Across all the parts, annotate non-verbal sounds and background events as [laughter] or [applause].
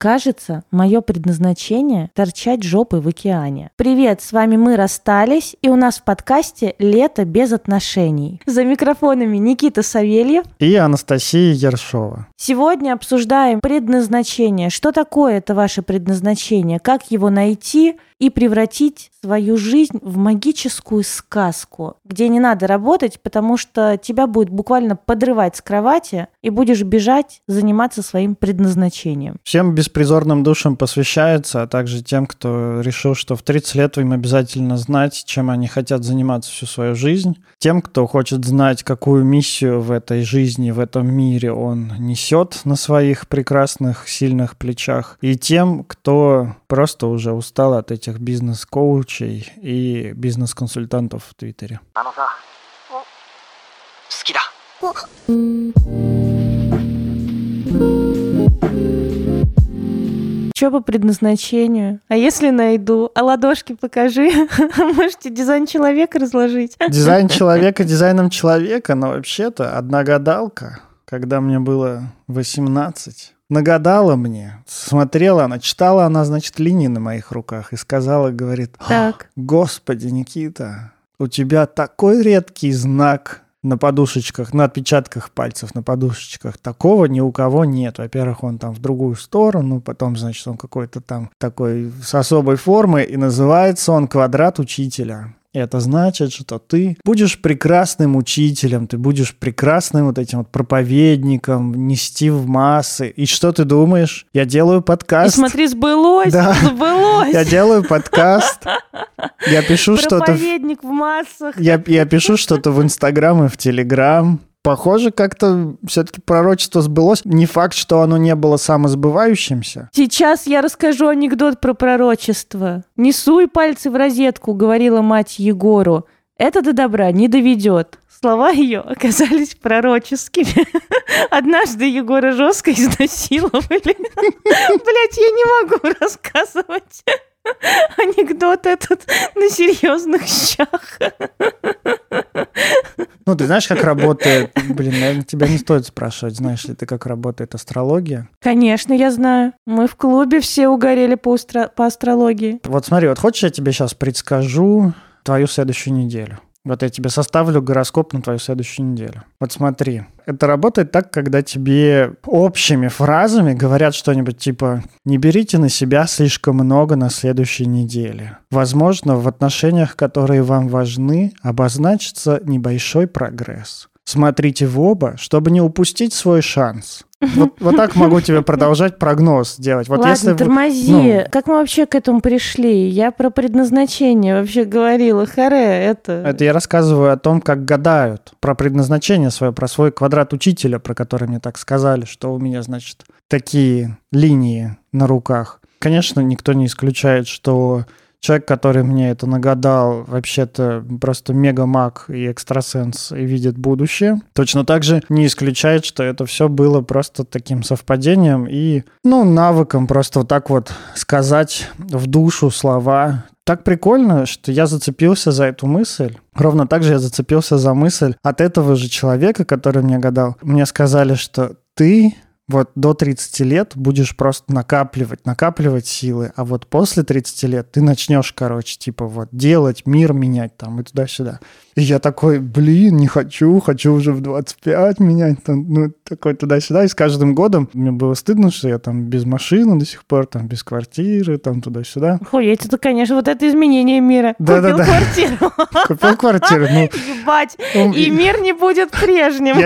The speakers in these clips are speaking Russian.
Кажется, мое предназначение – торчать жопой в океане. Привет, с вами мы расстались, и у нас в подкасте «Лето без отношений». За микрофонами Никита Савельев и Анастасия Ершова. Сегодня обсуждаем предназначение. Что такое это ваше предназначение? Как его найти? И превратить свою жизнь в магическую сказку, где не надо работать, потому что тебя будет буквально подрывать с кровати и будешь бежать заниматься своим предназначением. Всем беспризорным душам посвящается, а также тем, кто решил, что в 30 лет им обязательно знать, чем они хотят заниматься всю свою жизнь. Тем, кто хочет знать, какую миссию в этой жизни, в этом мире он несет на своих прекрасных, сильных плечах. И тем, кто просто уже устал от этих бизнес-коучей и бизнес-консультантов в Твиттере. Что по предназначению? А если найду? А ладошки покажи. [laughs] Можете дизайн человека разложить. Дизайн [laughs] человека дизайном человека, но вообще-то одна гадалка, когда мне было 18, нагадала мне, смотрела она, читала она, значит, линии на моих руках и сказала, говорит, так. «Господи, Никита, у тебя такой редкий знак на подушечках, на отпечатках пальцев, на подушечках. Такого ни у кого нет. Во-первых, он там в другую сторону, потом, значит, он какой-то там такой с особой формой, и называется он «Квадрат учителя». Это значит, что ты будешь прекрасным учителем, ты будешь прекрасным вот этим вот проповедником, нести в массы. И что ты думаешь? Я делаю подкаст. И смотри, сбылось, да. сбылось. Я делаю подкаст. Я пишу что-то... Проповедник в массах. Я, я пишу что-то в Инстаграм и в Телеграм похоже, как-то все-таки пророчество сбылось. Не факт, что оно не было самосбывающимся. Сейчас я расскажу анекдот про пророчество. «Не суй пальцы в розетку», — говорила мать Егору. «Это до добра не доведет». Слова ее оказались пророческими. [laughs] Однажды Егора жестко изнасиловали. [laughs] Блять, я не могу рассказывать [laughs] анекдот этот на серьезных щах. Ну, ты знаешь, как работает... Блин, наверное, тебя не стоит спрашивать, знаешь ли ты, как работает астрология? Конечно, я знаю. Мы в клубе все угорели по, астро... по астрологии. Вот смотри, вот хочешь, я тебе сейчас предскажу твою следующую неделю? Вот я тебе составлю гороскоп на твою следующую неделю. Вот смотри, это работает так, когда тебе общими фразами говорят что-нибудь типа «не берите на себя слишком много на следующей неделе». Возможно, в отношениях, которые вам важны, обозначится небольшой прогресс. Смотрите в оба, чтобы не упустить свой шанс. Вот, вот так могу тебе продолжать прогноз делать. Вот Ладно, если тормози. Ну... Как мы вообще к этому пришли? Я про предназначение вообще говорила. Харе, это... Это я рассказываю о том, как гадают. Про предназначение свое, про свой квадрат учителя, про который мне так сказали, что у меня, значит, такие линии на руках. Конечно, никто не исключает, что человек, который мне это нагадал, вообще-то просто мега-маг и экстрасенс и видит будущее. Точно так же не исключает, что это все было просто таким совпадением и, ну, навыком просто вот так вот сказать в душу слова, так прикольно, что я зацепился за эту мысль. Ровно так же я зацепился за мысль от этого же человека, который мне гадал. Мне сказали, что ты вот до 30 лет будешь просто накапливать, накапливать силы, а вот после 30 лет ты начнешь, короче, типа вот делать, мир менять там и туда-сюда. И я такой, блин, не хочу, хочу уже в 25 менять, там, ну, такой туда-сюда. И с каждым годом мне было стыдно, что я там без машины до сих пор, там, без квартиры, там, туда-сюда. Охуеть, это, конечно, вот это изменение мира. Да, Купил да, да. квартиру. [laughs] Купил квартиру, ну. Ебать, и мир не будет прежним.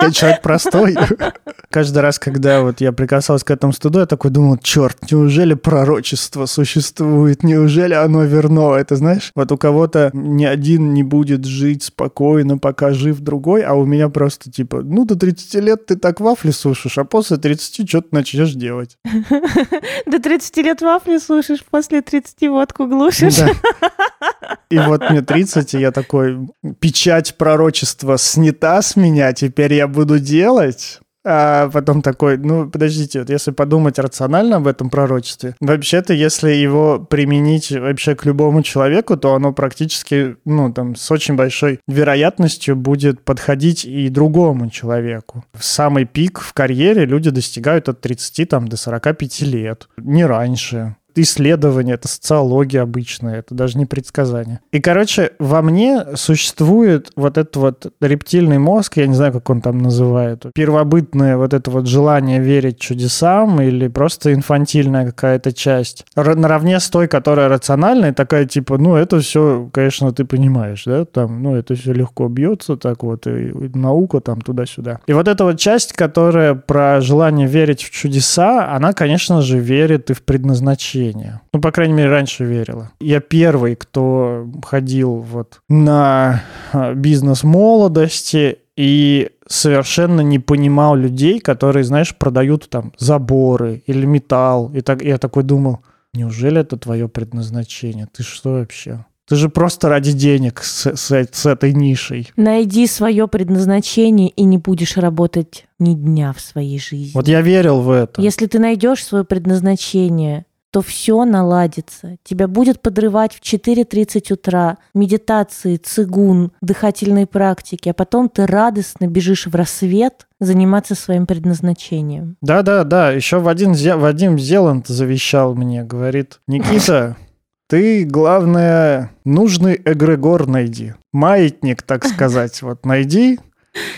Я человек простой. [laughs] Каждый раз, когда вот я прикасался к этому студу, я такой думал, черт, неужели пророчество существует? Неужели оно верно? Это знаешь, вот у кого-то ни один не будет жить спокойно, пока жив другой, а у меня просто типа, ну, до 30 лет ты так вафли сушишь, а после 30 что-то начнешь делать. [laughs] До 30 лет вафли сушишь, после 30 водку глушишь. [laughs] И вот мне 30, и я такой, печать пророчества снята с меня, теперь я буду делать. А потом такой, ну, подождите, вот если подумать рационально об этом пророчестве, вообще-то, если его применить вообще к любому человеку, то оно практически, ну, там, с очень большой вероятностью будет подходить и другому человеку. В самый пик в карьере люди достигают от 30 там, до 45 лет, не раньше исследование, это социология обычная, это даже не предсказание. И, короче, во мне существует вот этот вот рептильный мозг, я не знаю, как он там называет, первобытное вот это вот желание верить чудесам или просто инфантильная какая-то часть, наравне с той, которая рациональная, такая типа, ну, это все, конечно, ты понимаешь, да, там, ну, это все легко бьется так вот, и, наука там туда-сюда. И вот эта вот часть, которая про желание верить в чудеса, она, конечно же, верит и в предназначение зрения. Ну, по крайней мере, раньше верила. Я первый, кто ходил вот на а, бизнес молодости и совершенно не понимал людей, которые, знаешь, продают там заборы или металл. И так я такой думал, неужели это твое предназначение? Ты что вообще? Ты же просто ради денег с, с, с этой нишей. Найди свое предназначение и не будешь работать ни дня в своей жизни. Вот я верил в это. Если ты найдешь свое предназначение, то все наладится. Тебя будет подрывать в 4.30 утра медитации, цигун, дыхательные практики, а потом ты радостно бежишь в рассвет заниматься своим предназначением. Да-да-да, еще Вадим, Вадим Зеланд завещал мне, говорит, Никита, [laughs] ты, главное, нужный эгрегор найди. Маятник, так сказать, вот найди,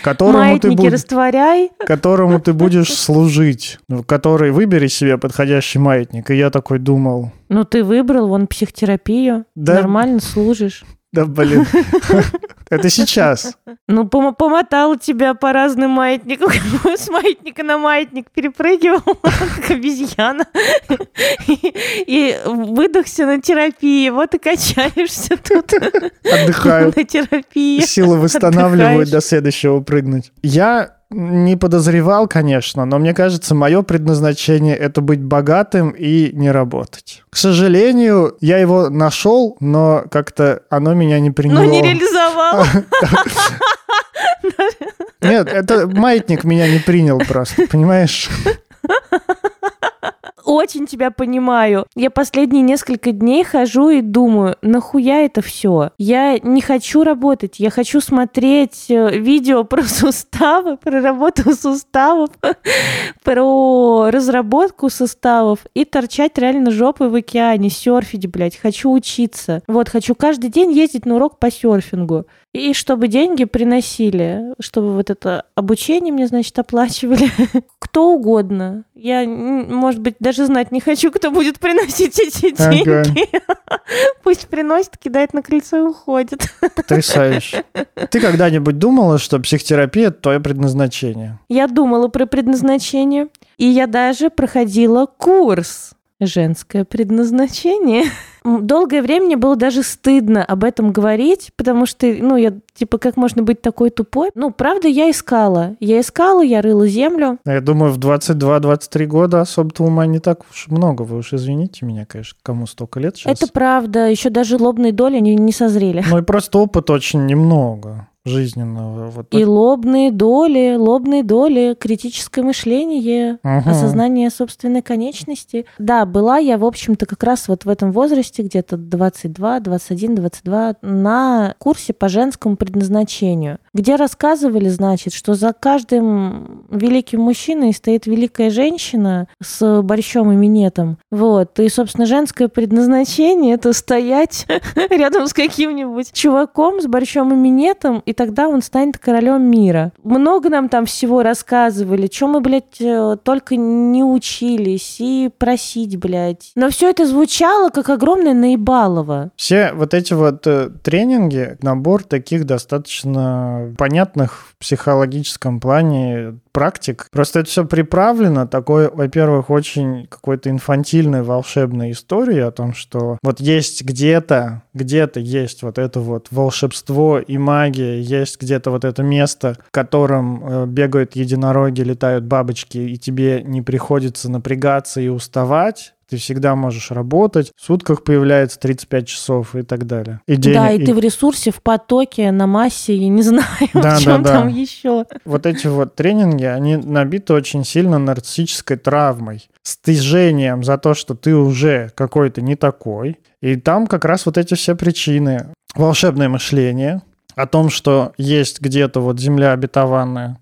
которому Маятники ты буд... растворяй. Которому ты будешь служить. Который выбери себе подходящий маятник. И я такой думал... Ну, ты выбрал, вон, психотерапию. Да. Нормально служишь. Да, блин. [laughs] Это сейчас. Ну, пом- помотал тебя по разным маятникам. [laughs] С маятника на маятник перепрыгивал, [laughs] как обезьяна. И выдохся на терапии. Вот и качаешься тут. Отдыхаю. На терапии. Силы восстанавливают до следующего прыгнуть. Я не подозревал, конечно, но мне кажется, мое предназначение это быть богатым и не работать. К сожалению, я его нашел, но как-то оно меня не приняло. Но не реализовал. [laughs] Нет, это маятник меня не принял просто, понимаешь? Очень тебя понимаю. Я последние несколько дней хожу и думаю, нахуя это все? Я не хочу работать, я хочу смотреть э, видео про суставы, про работу суставов, [laughs] про разработку суставов и торчать реально жопой в океане, серфить, блядь. Хочу учиться. Вот, хочу каждый день ездить на урок по серфингу. И чтобы деньги приносили, чтобы вот это обучение мне, значит, оплачивали. [laughs] Кто угодно. Я, может быть, даже знать не хочу, кто будет приносить эти деньги. Ага. [laughs] Пусть приносит, кидает на крыльцо и уходит. [laughs] Потрясающе. Ты когда-нибудь думала, что психотерапия – это твое предназначение? Я думала про предназначение. И я даже проходила курс «Женское предназначение». Долгое время мне было даже стыдно об этом говорить, потому что, ну, я, типа, как можно быть такой тупой? Ну, правда, я искала. Я искала, я рыла землю. Я думаю, в 22-23 года особо-то ума не так уж много. Вы уж извините меня, конечно, кому столько лет сейчас. Это правда. Еще даже лобные доли не, не созрели. Ну и просто опыт очень немного жизненного. Вот и лобные доли, лобные доли, критическое мышление, угу. осознание собственной конечности. Да, была я, в общем-то, как раз вот в этом возрасте, где-то 22, 21, 22, на курсе по женскому предназначению, где рассказывали, значит, что за каждым великим мужчиной стоит великая женщина с борщом и минетом. Вот. И, собственно, женское предназначение — это стоять [laughs] рядом с каким-нибудь чуваком с борщом и минетом и тогда он станет королем мира. Много нам там всего рассказывали, чем мы, блядь, э, только не учились, и просить, блядь. Но все это звучало как огромное наебалово. Все вот эти вот э, тренинги, набор таких достаточно понятных в психологическом плане практик. Просто это все приправлено такой, во-первых, очень какой-то инфантильной волшебной историей о том, что вот есть где-то, где-то есть вот это вот волшебство и магия, есть где-то вот это место, в котором э, бегают единороги, летают бабочки, и тебе не приходится напрягаться и уставать, ты всегда можешь работать, в сутках появляется 35 часов и так далее. И денег, да, и, и ты в ресурсе, в потоке, на массе, я не [laughs] знаю, да, в чем да, там да. еще. Вот эти вот тренинги, они набиты очень сильно нарциссической травмой, стыжением за то, что ты уже какой-то не такой. И там как раз вот эти все причины. Волшебное мышление, о том, что есть где-то вот земля обетованная,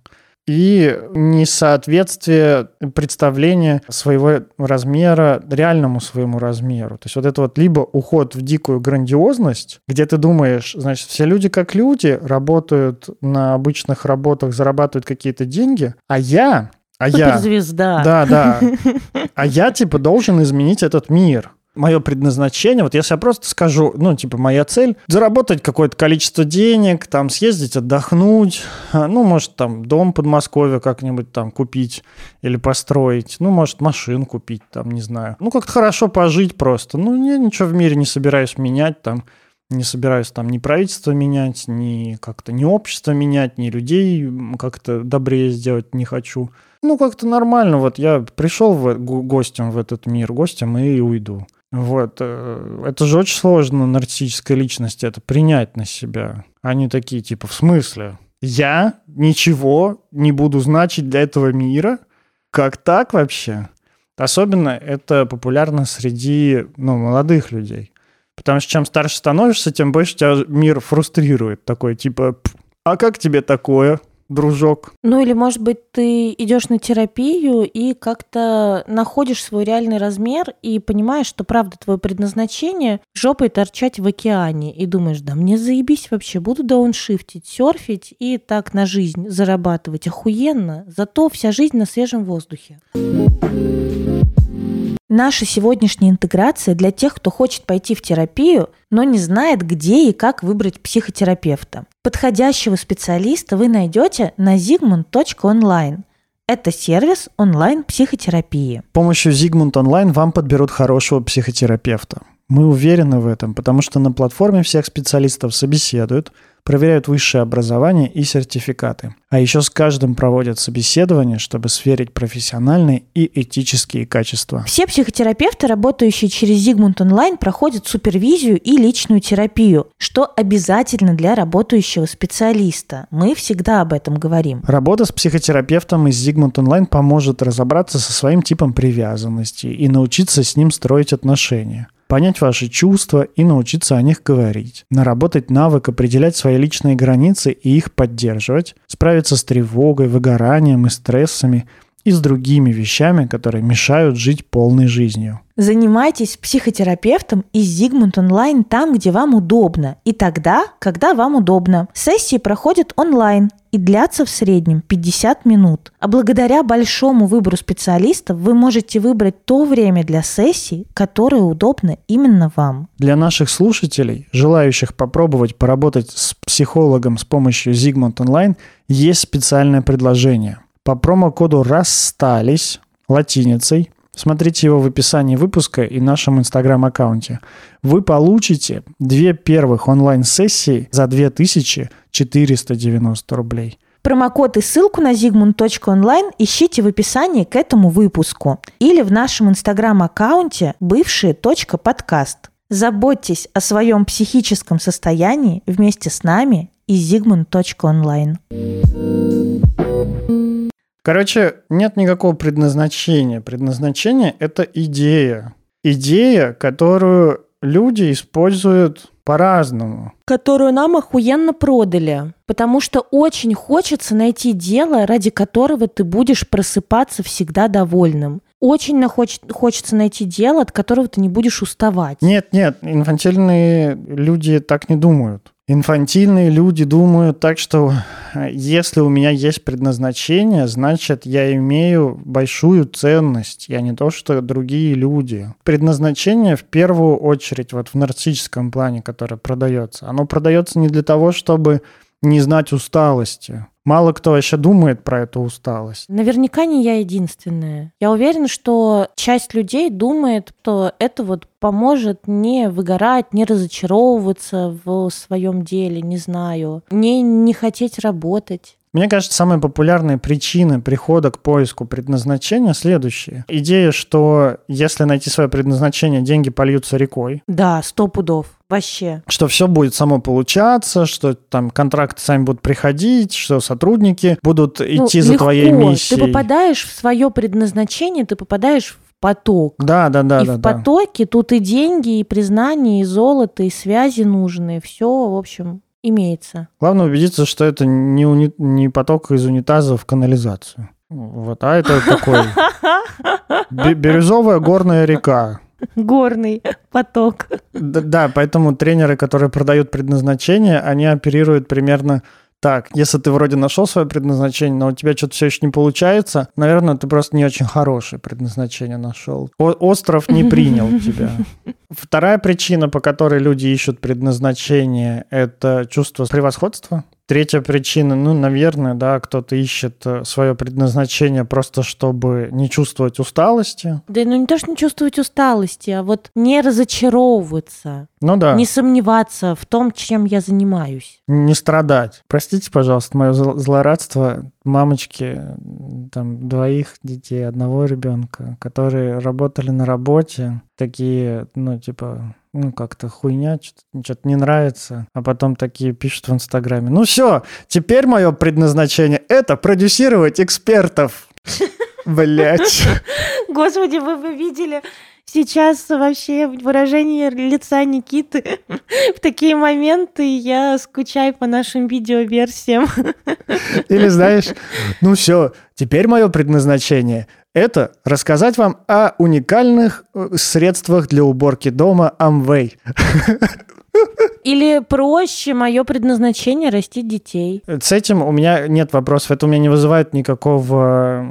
и несоответствие представления своего размера реальному своему размеру. То есть вот это вот либо уход в дикую грандиозность, где ты думаешь, значит, все люди как люди, работают на обычных работах, зарабатывают какие-то деньги, а я а я... звезда. Да, да. [laughs] А я, типа, должен изменить этот мир мое предназначение, вот если я просто скажу, ну, типа, моя цель – заработать какое-то количество денег, там, съездить отдохнуть, а, ну, может, там, дом в Подмосковье как-нибудь там купить или построить, ну, может, машину купить, там, не знаю. Ну, как-то хорошо пожить просто. Ну, я ничего в мире не собираюсь менять, там, не собираюсь там ни правительство менять, ни как-то ни общество менять, ни людей как-то добрее сделать не хочу. Ну, как-то нормально. Вот я пришел в, гостем в этот мир, гостем и уйду. Вот. Э, это же очень сложно нарциссической личности это принять на себя. Они такие, типа, в смысле? Я ничего не буду значить для этого мира? Как так вообще? Особенно это популярно среди ну, молодых людей. Потому что чем старше становишься, тем больше тебя мир фрустрирует. Такой, типа, а как тебе такое? Дружок. Ну или, может быть, ты идешь на терапию и как-то находишь свой реальный размер и понимаешь, что правда твое предназначение жопой торчать в океане. И думаешь, да мне заебись вообще, буду дауншифтить, серфить и так на жизнь зарабатывать. Охуенно. Зато вся жизнь на свежем воздухе. Наша сегодняшняя интеграция для тех, кто хочет пойти в терапию, но не знает, где и как выбрать психотерапевта. Подходящего специалиста вы найдете на zigmund.online. Это сервис онлайн-психотерапии. С помощью Zigmund Online вам подберут хорошего психотерапевта. Мы уверены в этом, потому что на платформе всех специалистов собеседуют – проверяют высшее образование и сертификаты. А еще с каждым проводят собеседование, чтобы сверить профессиональные и этические качества. Все психотерапевты, работающие через Зигмунд онлайн, проходят супервизию и личную терапию, что обязательно для работающего специалиста. Мы всегда об этом говорим. Работа с психотерапевтом из Зигмунд онлайн поможет разобраться со своим типом привязанности и научиться с ним строить отношения понять ваши чувства и научиться о них говорить, наработать навык определять свои личные границы и их поддерживать, справиться с тревогой, выгоранием и стрессами – и с другими вещами, которые мешают жить полной жизнью. Занимайтесь психотерапевтом из Зигмунд онлайн там, где вам удобно, и тогда, когда вам удобно. Сессии проходят онлайн и длятся в среднем 50 минут. А благодаря большому выбору специалистов вы можете выбрать то время для сессий, которое удобно именно вам. Для наших слушателей, желающих попробовать поработать с психологом с помощью Зигмунд онлайн, есть специальное предложение – по промокоду «Расстались» латиницей, смотрите его в описании выпуска и нашем инстаграм-аккаунте, вы получите две первых онлайн-сессии за 2490 рублей. Промокод и ссылку на zigmund.online ищите в описании к этому выпуску или в нашем инстаграм-аккаунте бывшие.подкаст. Заботьтесь о своем психическом состоянии вместе с нами и zigmund.online. Короче, нет никакого предназначения. Предназначение — это идея. Идея, которую люди используют по-разному. Которую нам охуенно продали. Потому что очень хочется найти дело, ради которого ты будешь просыпаться всегда довольным. Очень хоч- хочется найти дело, от которого ты не будешь уставать. Нет, нет, инфантильные люди так не думают. Инфантильные люди думают так, что э, если у меня есть предназначение, значит, я имею большую ценность. Я не то, что другие люди. Предназначение в первую очередь вот в нарциссическом плане, которое продается, оно продается не для того, чтобы не знать усталости. Мало кто вообще думает про эту усталость. Наверняка не я единственная. Я уверена, что часть людей думает, что это вот поможет не выгорать, не разочаровываться в своем деле, не знаю, не, не хотеть работать. Мне кажется, самые популярные причины прихода к поиску предназначения следующие. Идея, что если найти свое предназначение, деньги польются рекой. Да, сто пудов. Вообще. Что все будет само получаться, что там контракты сами будут приходить, что сотрудники будут идти ну, за легко. твоей миссией. Ты попадаешь в свое предназначение, ты попадаешь в поток. Да, да, да. и да, в да. потоке тут и деньги, и признание, и золото, и связи нужные. Все, в общем, имеется. Главное убедиться, что это не, уни- не поток из унитаза в канализацию. Вот, а это такой [laughs] бирюзовая горная река. Горный поток. Д- Да, поэтому тренеры, которые продают предназначение, они оперируют примерно так. Если ты вроде нашел свое предназначение, но у тебя что-то все еще не получается, наверное, ты просто не очень хорошее предназначение нашел. О- остров не [laughs] принял тебя. Вторая причина, по которой люди ищут предназначение, это чувство превосходства. Третья причина, ну, наверное, да, кто-то ищет свое предназначение просто чтобы не чувствовать усталости. Да, ну не то, что не чувствовать усталости, а вот не разочаровываться, Ну да. не сомневаться в том, чем я занимаюсь. не страдать. Простите, пожалуйста, мое зл- злорадство мамочки там двоих детей, одного ребенка, которые работали на работе, такие, ну, типа, ну, как-то хуйня, что-то не нравится, а потом такие пишут в Инстаграме. Ну все, теперь мое предназначение — это продюсировать экспертов. [laughs] Блять. Господи, вы бы видели сейчас вообще выражение лица Никиты [laughs] в такие моменты. Я скучаю по нашим видеоверсиям. [laughs] Или знаешь, ну все, теперь мое предназначение – это рассказать вам о уникальных э, средствах для уборки дома Amway. [laughs] Или проще, мое предназначение растить детей. С этим у меня нет вопросов, это у меня не вызывает никакого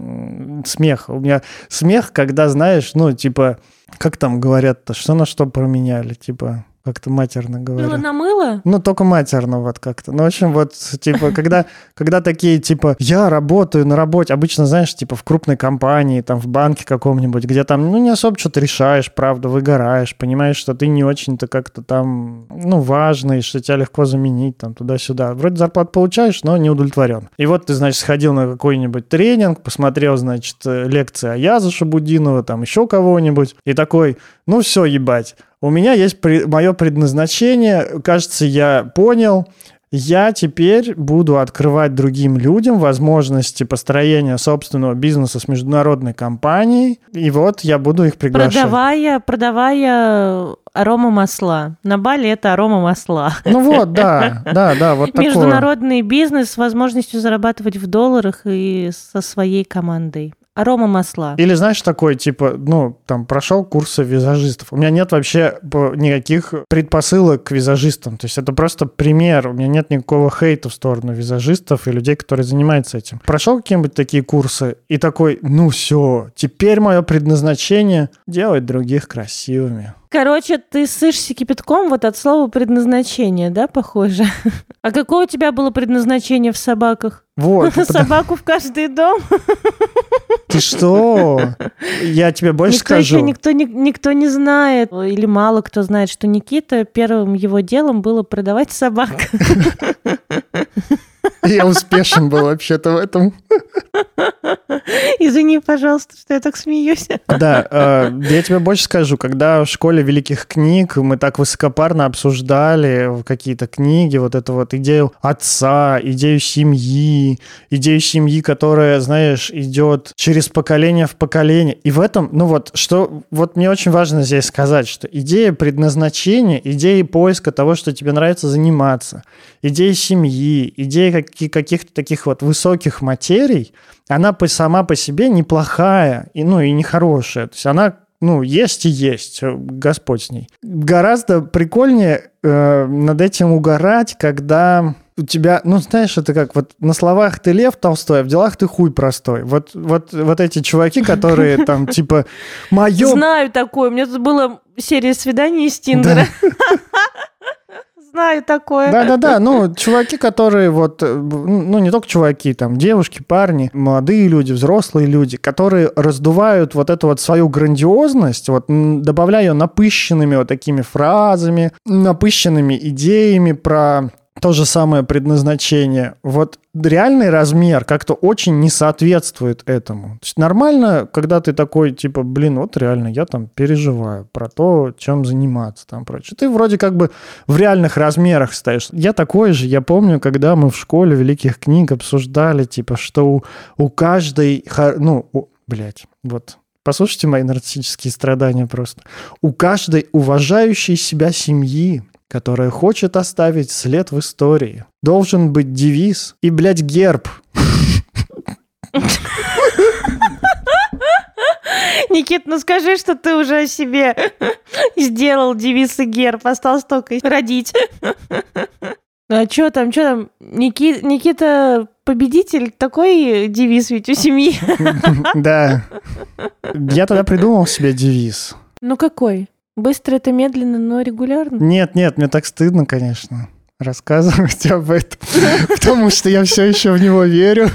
смеха. У меня смех, когда, знаешь, ну, типа, как там говорят-то, что на что променяли, типа, как-то матерно Мыло говорят. на мыло? Ну, только матерно вот как-то. Ну, в общем, вот, типа, когда, когда такие, типа, я работаю на работе, обычно, знаешь, типа, в крупной компании, там, в банке каком-нибудь, где там, ну, не особо что-то решаешь, правда, выгораешь, понимаешь, что ты не очень-то как-то там, ну, важный, что тебя легко заменить, там, туда-сюда. Вроде зарплату получаешь, но не удовлетворен. И вот ты, значит, сходил на какой-нибудь тренинг, посмотрел, значит, лекции Аяза Шабудинова, там, еще кого-нибудь, и такой, ну, все, ебать, у меня есть мое предназначение, кажется, я понял. Я теперь буду открывать другим людям возможности построения собственного бизнеса с международной компанией. И вот я буду их приглашать. Продавая, продавая арома масла. На Бали это арома масла. Ну вот, да, [laughs] да, да, вот такое. Международный бизнес с возможностью зарабатывать в долларах и со своей командой. Арома масла. Или знаешь, такой, типа, ну, там, прошел курсы визажистов. У меня нет вообще никаких предпосылок к визажистам. То есть это просто пример. У меня нет никакого хейта в сторону визажистов и людей, которые занимаются этим. Прошел какие-нибудь такие курсы и такой, ну все, теперь мое предназначение делать других красивыми. Короче, ты сышься кипятком вот от слова предназначение, да, похоже? [laughs] А какое у тебя было предназначение в собаках? Вот. [laughs] Собаку в каждый дом? [laughs] Ты что? Я тебе больше Никто скажу. еще никто, не- никто не знает, или мало кто знает, что Никита первым его делом было продавать собак. Я успешен был вообще-то в этом. [laughs] Извини, пожалуйста, что я так смеюсь. Да, э, я тебе больше скажу, когда в школе великих книг мы так высокопарно обсуждали какие-то книги, вот эту вот идею отца, идею семьи, идею семьи, которая, знаешь, идет через поколение в поколение. И в этом, ну вот, что, вот мне очень важно здесь сказать, что идея предназначения, идея поиска того, что тебе нравится заниматься, идея семьи, идея каки- каких-то таких вот высоких материй, она по, сама по себе неплохая, и, ну и нехорошая. То есть она ну, есть и есть, э, Господь с ней. Гораздо прикольнее э, над этим угорать, когда у тебя, ну, знаешь, это как вот на словах ты лев толстой, а в делах ты хуй простой. Вот, вот, вот эти чуваки, которые [laughs] там, типа, мое... Знаю такое. У меня тут была серия свиданий из Тиндера. [laughs] Знаю такое. Да-да-да, ну, чуваки, которые вот, э, ну, не только чуваки, там, девушки, парни, молодые люди, взрослые люди, которые раздувают вот эту вот свою грандиозность, вот, добавляя ее напыщенными вот такими фразами, напыщенными идеями про то же самое предназначение. Вот реальный размер как-то очень не соответствует этому. То есть нормально, когда ты такой, типа, блин, вот реально я там переживаю про то, чем заниматься там прочее. Ты вроде как бы в реальных размерах стоишь. Я такой же, я помню, когда мы в школе великих книг обсуждали, типа, что у, у каждой, ну, у, блядь, вот Послушайте мои нарциссические страдания просто. У каждой уважающей себя семьи которая хочет оставить след в истории. Должен быть девиз и, блядь, герб. Никит, ну скажи, что ты уже о себе сделал девиз и герб. Осталось только родить. Ну а что там, что там? Ники... Никита победитель, такой девиз ведь у семьи. [laughs] Да. Я тогда придумал себе девиз. Ну какой? Быстро это медленно, но регулярно? Нет, нет, мне так стыдно, конечно, рассказывать [laughs] об этом, потому что я все еще в него верю.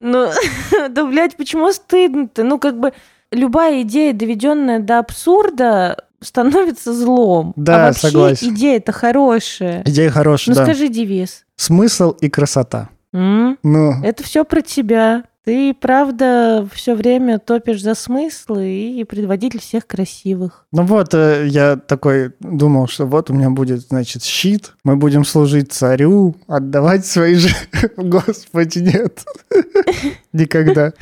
Ну, [laughs] да, блядь, почему стыдно-то? Ну, как бы любая идея, доведенная до абсурда, становится злом. Да, а вообще согласен. идея-то хорошая. Идея хорошая, ну, да. скажи девиз. Смысл и красота. М? Ну, Это все про тебя. Ты, правда, все время топишь за смыслы и предводитель всех красивых. ну вот, э, я такой думал, что вот у меня будет, значит, щит, мы будем служить царю, отдавать свои же... [laughs] Господи, нет. [laughs] Никогда.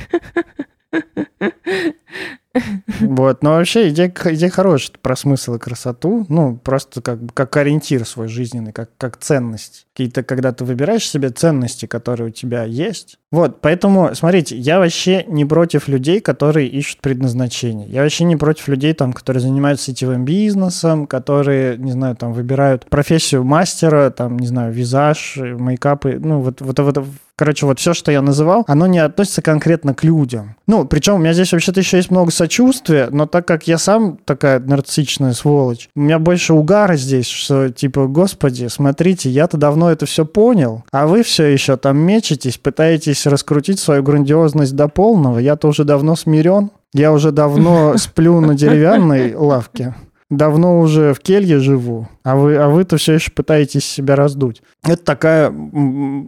Вот, но вообще идея, идея хорошая про смысл и красоту, ну, просто как, как ориентир свой жизненный, как, как ценность. Какие-то, когда ты выбираешь себе ценности, которые у тебя есть. Вот, поэтому, смотрите, я вообще не против людей, которые ищут предназначение. Я вообще не против людей, там, которые занимаются сетевым бизнесом, которые, не знаю, там, выбирают профессию мастера, там, не знаю, визаж, мейкапы, ну, вот, вот, вот, Короче, вот все, что я называл, оно не относится конкретно к людям. Ну, причем у меня здесь вообще-то еще есть много сочувствия, но так как я сам такая нарциссичная сволочь, у меня больше угара здесь, что типа, господи, смотрите, я-то давно это все понял, а вы все еще там мечетесь, пытаетесь раскрутить свою грандиозность до полного, я-то уже давно смирен, я уже давно [laughs] сплю на деревянной лавке. Давно уже в келье живу, а вы, а вы-то все еще пытаетесь себя раздуть. Это такая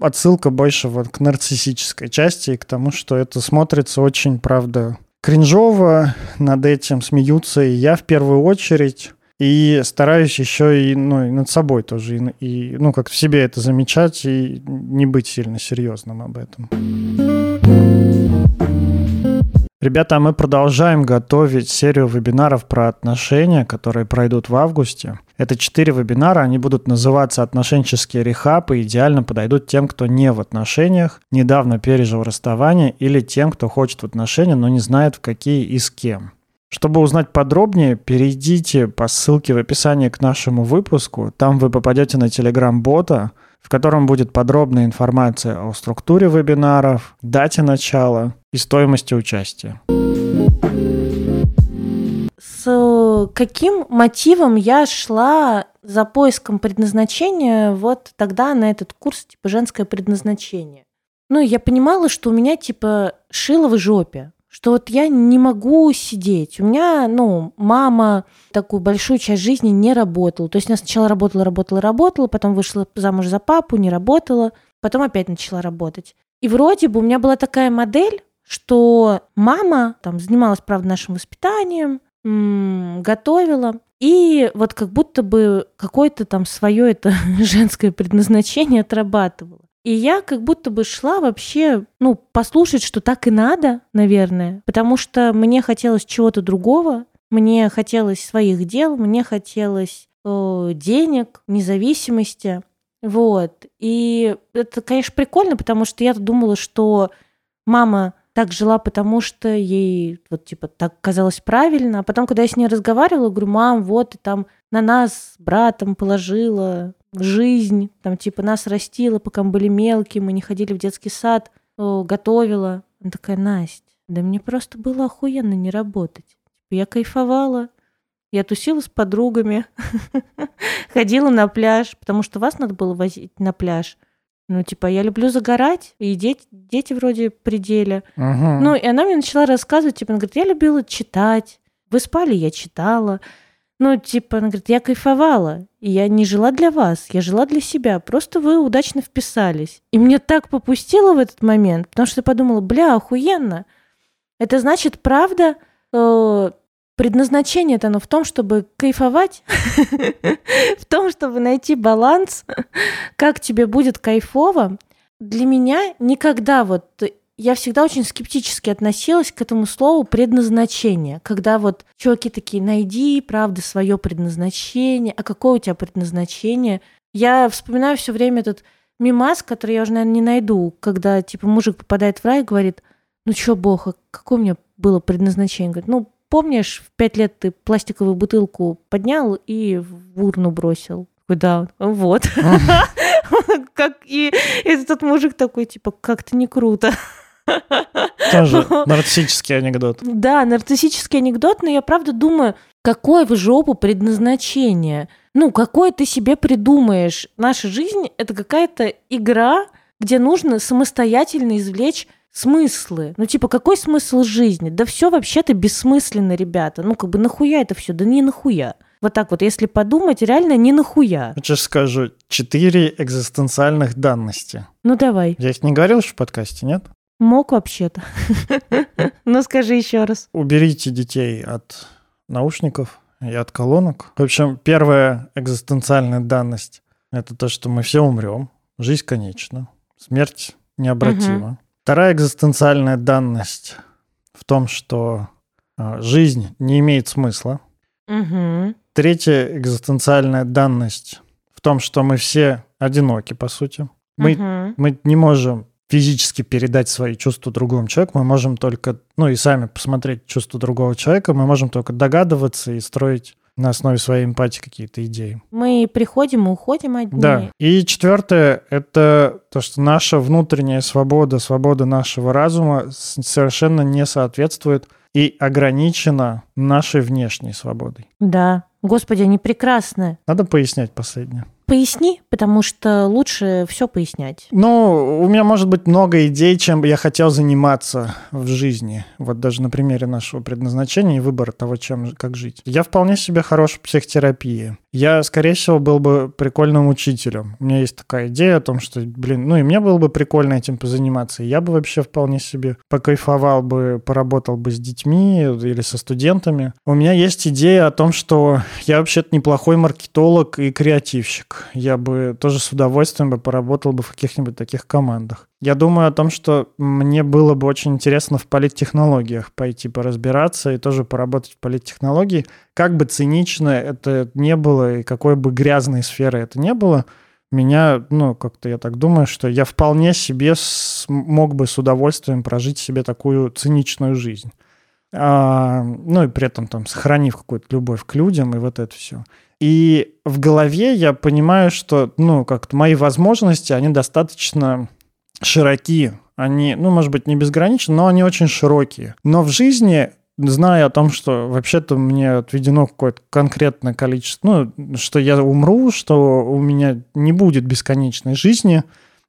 отсылка больше вот к нарциссической части и к тому, что это смотрится очень, правда, кринжово, над этим смеются и я в первую очередь. И стараюсь еще и, ну, и над собой тоже, и, и, ну, как в себе это замечать и не быть сильно серьезным об этом. Ребята, а мы продолжаем готовить серию вебинаров про отношения, которые пройдут в августе. Это четыре вебинара, они будут называться «Отношенческие рехапы» и идеально подойдут тем, кто не в отношениях, недавно пережил расставание или тем, кто хочет в отношения, но не знает в какие и с кем. Чтобы узнать подробнее, перейдите по ссылке в описании к нашему выпуску. Там вы попадете на телеграм-бота, в котором будет подробная информация о структуре вебинаров, дате начала и стоимости участия. С каким мотивом я шла за поиском предназначения вот тогда на этот курс типа женское предназначение? Ну, я понимала, что у меня типа шило в жопе, что вот я не могу сидеть. У меня, ну, мама такую большую часть жизни не работала. То есть она сначала работала, работала, работала, потом вышла замуж за папу, не работала, потом опять начала работать. И вроде бы у меня была такая модель, что мама там занималась, правда, нашим воспитанием, готовила, и вот как будто бы какое-то там свое это [laughs] женское предназначение отрабатывала. И я как будто бы шла вообще, ну, послушать, что так и надо, наверное, потому что мне хотелось чего-то другого, мне хотелось своих дел, мне хотелось э, денег, независимости, вот. И это, конечно, прикольно, потому что я думала, что мама так жила, потому что ей вот типа так казалось правильно. А потом, когда я с ней разговаривала, говорю, мам, вот ты там на нас с братом положила жизнь, там типа нас растила, пока мы были мелкие, мы не ходили в детский сад, о, готовила. Она такая, Настя, да мне просто было охуенно не работать. Типа, Я кайфовала, я тусила с подругами, [laughs] ходила на пляж, потому что вас надо было возить на пляж. Ну, типа, я люблю загорать, и дети, дети вроде при деле. Мгм. Ну, и она мне начала рассказывать, типа, она говорит, я любила читать. Вы спали, я читала. Ну, типа, она говорит, я кайфовала, и я не жила для вас, я жила для себя, просто вы удачно вписались. И мне так попустило в этот момент, потому что я подумала, бля, охуенно. Это значит, правда, э, предназначение-то оно в том, чтобы кайфовать, [laughs] в том, чтобы найти баланс, [laughs] как тебе будет кайфово. Для меня никогда вот я всегда очень скептически относилась к этому слову предназначение, когда вот чуваки такие, найди, правда, свое предназначение, а какое у тебя предназначение? Я вспоминаю все время этот мимас, который я уже, наверное, не найду, когда, типа, мужик попадает в рай и говорит, ну чё, бог, а какое у меня было предназначение? Говорит, ну, помнишь, в пять лет ты пластиковую бутылку поднял и в урну бросил? Да, вот. [laughs] Как и этот мужик такой, типа, как-то не круто. Тоже [laughs] нарциссический анекдот. Да, нарциссический анекдот, но я правда думаю, какое в жопу предназначение? Ну, какое ты себе придумаешь? Наша жизнь — это какая-то игра, где нужно самостоятельно извлечь смыслы. Ну, типа, какой смысл жизни? Да все вообще-то бессмысленно, ребята. Ну, как бы нахуя это все? Да не нахуя. Вот так вот, если подумать, реально не нахуя. Сейчас скажу, четыре экзистенциальных данности. Ну, давай. Я их не говорил в подкасте, нет? Мог вообще-то. [laughs] Ну, скажи еще раз. Уберите детей от наушников и от колонок. В общем, первая экзистенциальная данность – это то, что мы все умрем. Жизнь конечна. Смерть необратима. Угу. Вторая экзистенциальная данность в том, что а, жизнь не имеет смысла. Угу. Третья экзистенциальная данность в том, что мы все одиноки, по сути. Мы, угу. мы не можем физически передать свои чувства другому человеку, мы можем только, ну и сами посмотреть чувства другого человека, мы можем только догадываться и строить на основе своей эмпатии какие-то идеи. Мы приходим и уходим одни. Да. И четвертое — это то, что наша внутренняя свобода, свобода нашего разума совершенно не соответствует и ограничена нашей внешней свободой. Да. Господи, они прекрасны. Надо пояснять последнее. Поясни, потому что лучше все пояснять. Ну, у меня может быть много идей, чем я хотел заниматься в жизни. Вот даже на примере нашего предназначения и выбора того, чем, как жить. Я вполне себе хорош в психотерапии. Я, скорее всего, был бы прикольным учителем. У меня есть такая идея о том, что, блин, ну и мне было бы прикольно этим позаниматься. Я бы вообще вполне себе покайфовал бы, поработал бы с детьми или со студентами. У меня есть идея о том, что я вообще-то неплохой маркетолог и креативщик. Я бы тоже с удовольствием бы поработал бы в каких-нибудь таких командах. Я думаю о том, что мне было бы очень интересно в политтехнологиях пойти поразбираться и тоже поработать в политтехнологии. Как бы цинично это не было и какой бы грязной сферы это не было, меня, ну, как-то я так думаю, что я вполне себе мог бы с удовольствием прожить себе такую циничную жизнь. А, ну и при этом там сохранив какую-то любовь к людям и вот это все. И в голове я понимаю, что, ну, как-то мои возможности, они достаточно широки. Они, ну, может быть, не безграничны, но они очень широкие. Но в жизни зная о том, что вообще-то мне отведено какое-то конкретное количество, ну, что я умру, что у меня не будет бесконечной жизни,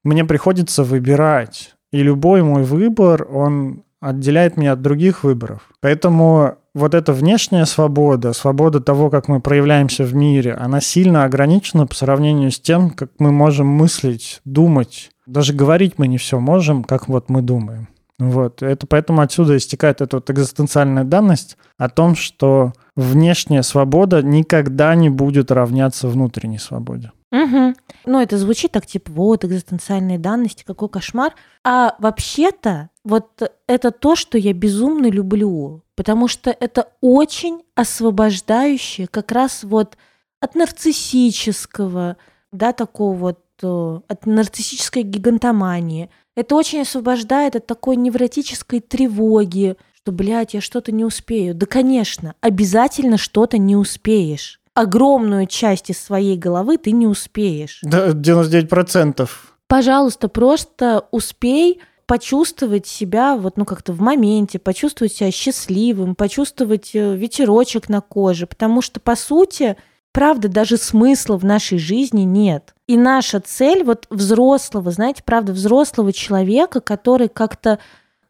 мне приходится выбирать. И любой мой выбор, он отделяет меня от других выборов. Поэтому вот эта внешняя свобода, свобода того, как мы проявляемся в мире, она сильно ограничена по сравнению с тем, как мы можем мыслить, думать. Даже говорить мы не все можем, как вот мы думаем. Вот. Это поэтому отсюда истекает эта вот экзистенциальная данность о том, что внешняя свобода никогда не будет равняться внутренней свободе. Угу. Ну, это звучит так, типа, вот, экзистенциальные данности, какой кошмар. А вообще-то, вот это то, что я безумно люблю, потому что это очень освобождающее как раз вот от нарциссического, да, такого вот, э, от нарциссической гигантомании. Это очень освобождает от такой невротической тревоги, что, блядь, я что-то не успею. Да, конечно, обязательно что-то не успеешь огромную часть из своей головы ты не успеешь. Да, 99%. Пожалуйста, просто успей почувствовать себя вот ну как-то в моменте, почувствовать себя счастливым, почувствовать э, ветерочек на коже, потому что по сути, правда, даже смысла в нашей жизни нет. И наша цель вот взрослого, знаете, правда, взрослого человека, который как-то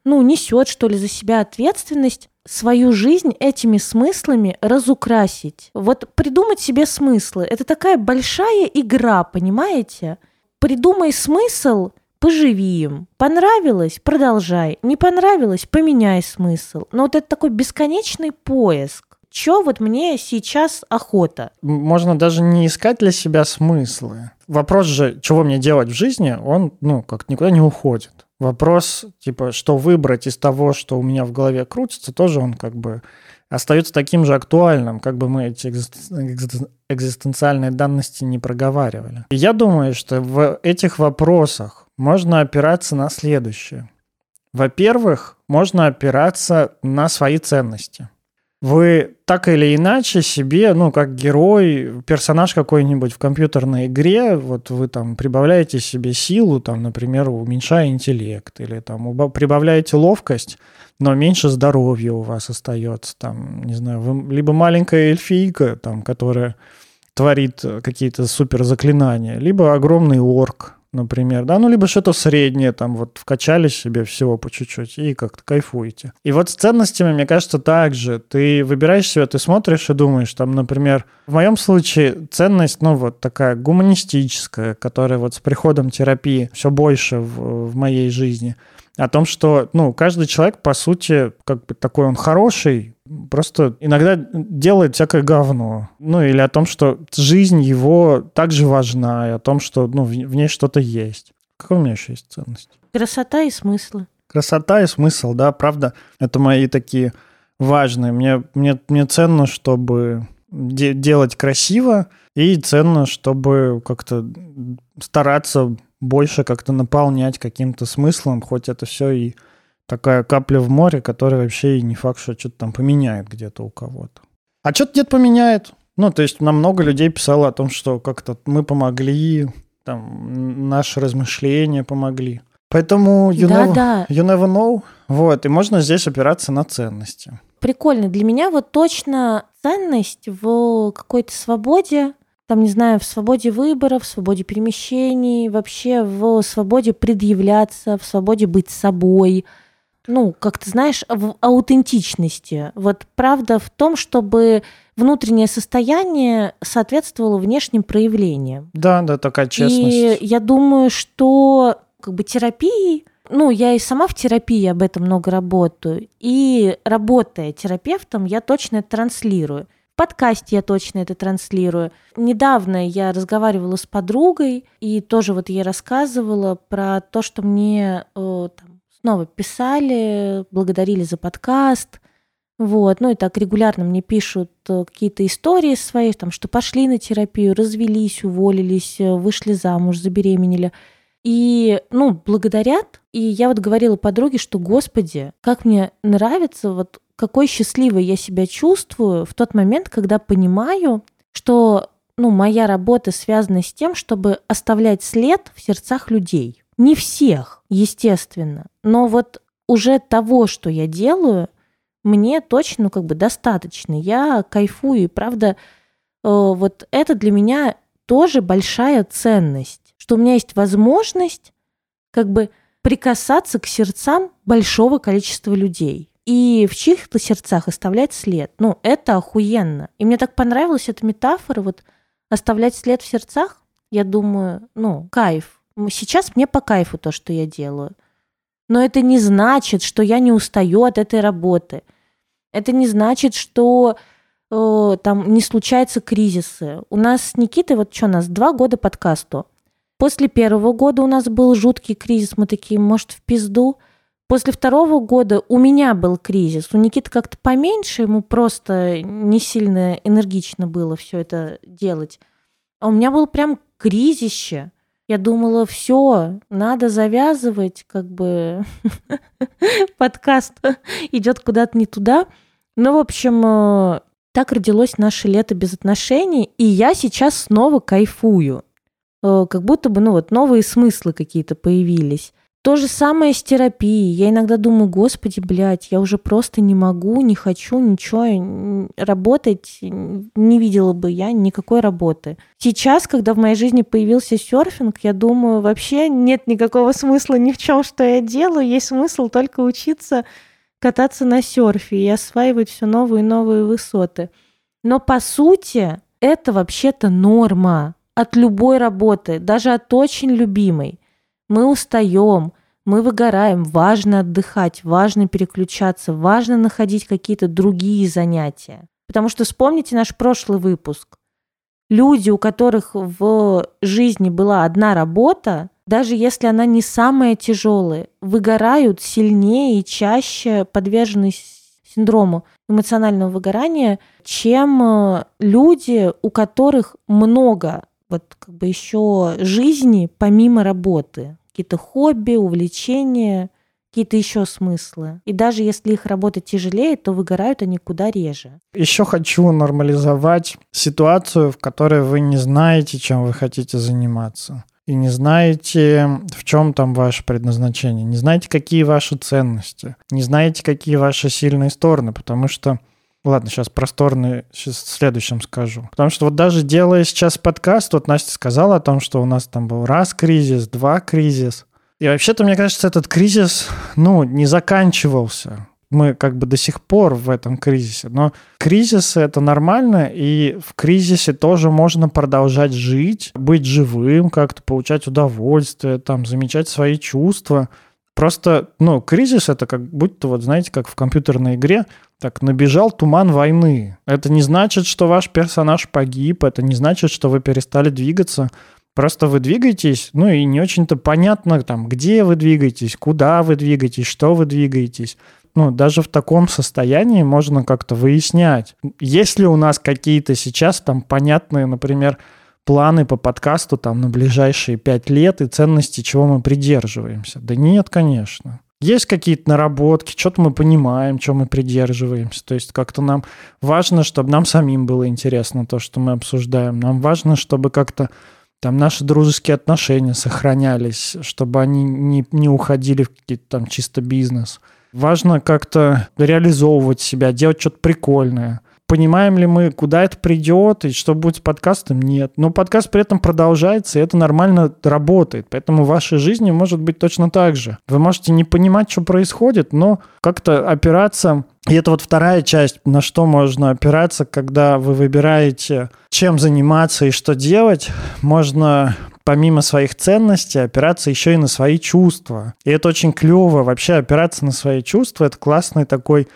ну, несет, что ли, за себя ответственность, свою жизнь этими смыслами разукрасить. Вот придумать себе смыслы. Это такая большая игра, понимаете? Придумай смысл, поживи им. Понравилось – продолжай. Не понравилось – поменяй смысл. Но вот это такой бесконечный поиск. Чё вот мне сейчас охота? Можно даже не искать для себя смыслы. Вопрос же, чего мне делать в жизни, он, ну, как никуда не уходит. Вопрос, типа, что выбрать из того, что у меня в голове крутится, тоже он как бы остается таким же актуальным, как бы мы эти экзистенциальные данности не проговаривали. И я думаю, что в этих вопросах можно опираться на следующее. Во-первых, можно опираться на свои ценности. Вы так или иначе себе, ну, как герой, персонаж какой-нибудь в компьютерной игре, вот вы там прибавляете себе силу, там, например, уменьшая интеллект, или там прибавляете ловкость, но меньше здоровья у вас остается, там, не знаю, вы, либо маленькая эльфийка, там, которая творит какие-то супер заклинания, либо огромный орк, например, да, ну, либо что-то среднее, там, вот, вкачали себе всего по чуть-чуть и как-то кайфуете. И вот с ценностями, мне кажется, так же. Ты выбираешь себе, ты смотришь и думаешь, там, например, в моем случае ценность, ну, вот такая гуманистическая, которая вот с приходом терапии все больше в, в моей жизни, о том, что, ну, каждый человек, по сути, как бы такой он хороший, просто иногда делает всякое говно. Ну, или о том, что жизнь его также важна, и о том, что ну, в, в ней что-то есть. Какая у меня еще есть ценность? Красота и смысл. Красота и смысл, да, правда. Это мои такие важные. Мне, мне, мне ценно, чтобы де- делать красиво, и ценно, чтобы как-то стараться больше как-то наполнять каким-то смыслом, хоть это все и такая капля в море, которая вообще и не факт, что что-то там поменяет где-то у кого-то. А что-то где-то поменяет. Ну, то есть нам много людей писало о том, что как-то мы помогли, там, наши размышления помогли. Поэтому you, да, never, да. you never know. Вот, и можно здесь опираться на ценности. Прикольно. Для меня вот точно ценность в какой-то свободе, там, не знаю, в свободе выбора, в свободе перемещений, вообще в свободе предъявляться, в свободе быть собой – ну, как ты знаешь, в аутентичности. Вот правда в том, чтобы внутреннее состояние соответствовало внешним проявлениям. Да, да, такая честность. И я думаю, что как бы терапией, ну, я и сама в терапии об этом много работаю, и работая терапевтом, я точно это транслирую. Подкасте я точно это транслирую. Недавно я разговаривала с подругой и тоже вот ей рассказывала про то, что мне э, там, снова писали, благодарили за подкаст. Вот, ну и так регулярно мне пишут э, какие-то истории свои, там, что пошли на терапию, развелись, уволились, э, вышли замуж, забеременели. И, ну, благодарят. И я вот говорила подруге, что, господи, как мне нравится, вот какой счастливой я себя чувствую в тот момент, когда понимаю, что, ну, моя работа связана с тем, чтобы оставлять след в сердцах людей. Не всех, естественно, но вот уже того, что я делаю, мне точно ну, как бы достаточно. Я кайфую, и правда, э, вот это для меня тоже большая ценность, что у меня есть возможность как бы прикасаться к сердцам большого количества людей и в чьих-то сердцах оставлять след. Ну, это охуенно. И мне так понравилась эта метафора, вот оставлять след в сердцах, я думаю, ну, кайф. Сейчас мне по кайфу то, что я делаю. Но это не значит, что я не устаю от этой работы. Это не значит, что э, там не случаются кризисы. У нас с Никитой, вот что у нас, два года подкасту. После первого года у нас был жуткий кризис, мы такие, может, в пизду. После второго года у меня был кризис. У Никиты как-то поменьше, ему просто не сильно энергично было все это делать. А у меня был прям кризище. Я думала, все, надо завязывать, как бы [laughs] подкаст идет куда-то не туда. Ну, в общем, э, так родилось наше лето без отношений, и я сейчас снова кайфую. Э, как будто бы, ну вот, новые смыслы какие-то появились. То же самое с терапией. Я иногда думаю, господи, блядь, я уже просто не могу, не хочу ничего работать, не видела бы я никакой работы. Сейчас, когда в моей жизни появился серфинг, я думаю, вообще нет никакого смысла ни в чем, что я делаю. Есть смысл только учиться кататься на серфе и осваивать все новые и новые высоты. Но по сути это вообще-то норма от любой работы, даже от очень любимой. Мы устаем, мы выгораем, важно отдыхать, важно переключаться, важно находить какие-то другие занятия. Потому что вспомните наш прошлый выпуск. Люди, у которых в жизни была одна работа, даже если она не самая тяжелая, выгорают сильнее и чаще подвержены синдрому эмоционального выгорания, чем э, люди, у которых много вот как бы еще жизни помимо работы, какие-то хобби, увлечения, какие-то еще смыслы. И даже если их работа тяжелее, то выгорают они куда реже. Еще хочу нормализовать ситуацию, в которой вы не знаете, чем вы хотите заниматься. И не знаете, в чем там ваше предназначение. Не знаете, какие ваши ценности. Не знаете, какие ваши сильные стороны. Потому что Ладно, сейчас просторный, сейчас в следующем скажу. Потому что вот даже делая сейчас подкаст, вот Настя сказала о том, что у нас там был раз кризис, два кризис. И вообще-то, мне кажется, этот кризис, ну, не заканчивался. Мы как бы до сих пор в этом кризисе. Но кризисы — это нормально, и в кризисе тоже можно продолжать жить, быть живым, как-то получать удовольствие, там, замечать свои чувства — Просто, ну, кризис это как будто, вот знаете, как в компьютерной игре, так, набежал туман войны. Это не значит, что ваш персонаж погиб, это не значит, что вы перестали двигаться. Просто вы двигаетесь, ну и не очень-то понятно, там, где вы двигаетесь, куда вы двигаетесь, что вы двигаетесь. Ну, даже в таком состоянии можно как-то выяснять. Есть ли у нас какие-то сейчас там понятные, например, планы по подкасту там на ближайшие пять лет и ценности, чего мы придерживаемся? Да нет, конечно. Есть какие-то наработки, что-то мы понимаем, чем мы придерживаемся. То есть как-то нам важно, чтобы нам самим было интересно то, что мы обсуждаем. Нам важно, чтобы как-то там наши дружеские отношения сохранялись, чтобы они не, не уходили в какие-то там чисто бизнес. Важно как-то реализовывать себя, делать что-то прикольное понимаем ли мы, куда это придет и что будет с подкастом? Нет. Но подкаст при этом продолжается, и это нормально работает. Поэтому в вашей жизни может быть точно так же. Вы можете не понимать, что происходит, но как-то опираться и это вот вторая часть, на что можно опираться, когда вы выбираете, чем заниматься и что делать. Можно помимо своих ценностей опираться еще и на свои чувства. И это очень клево. Вообще опираться на свои чувства – это классный такой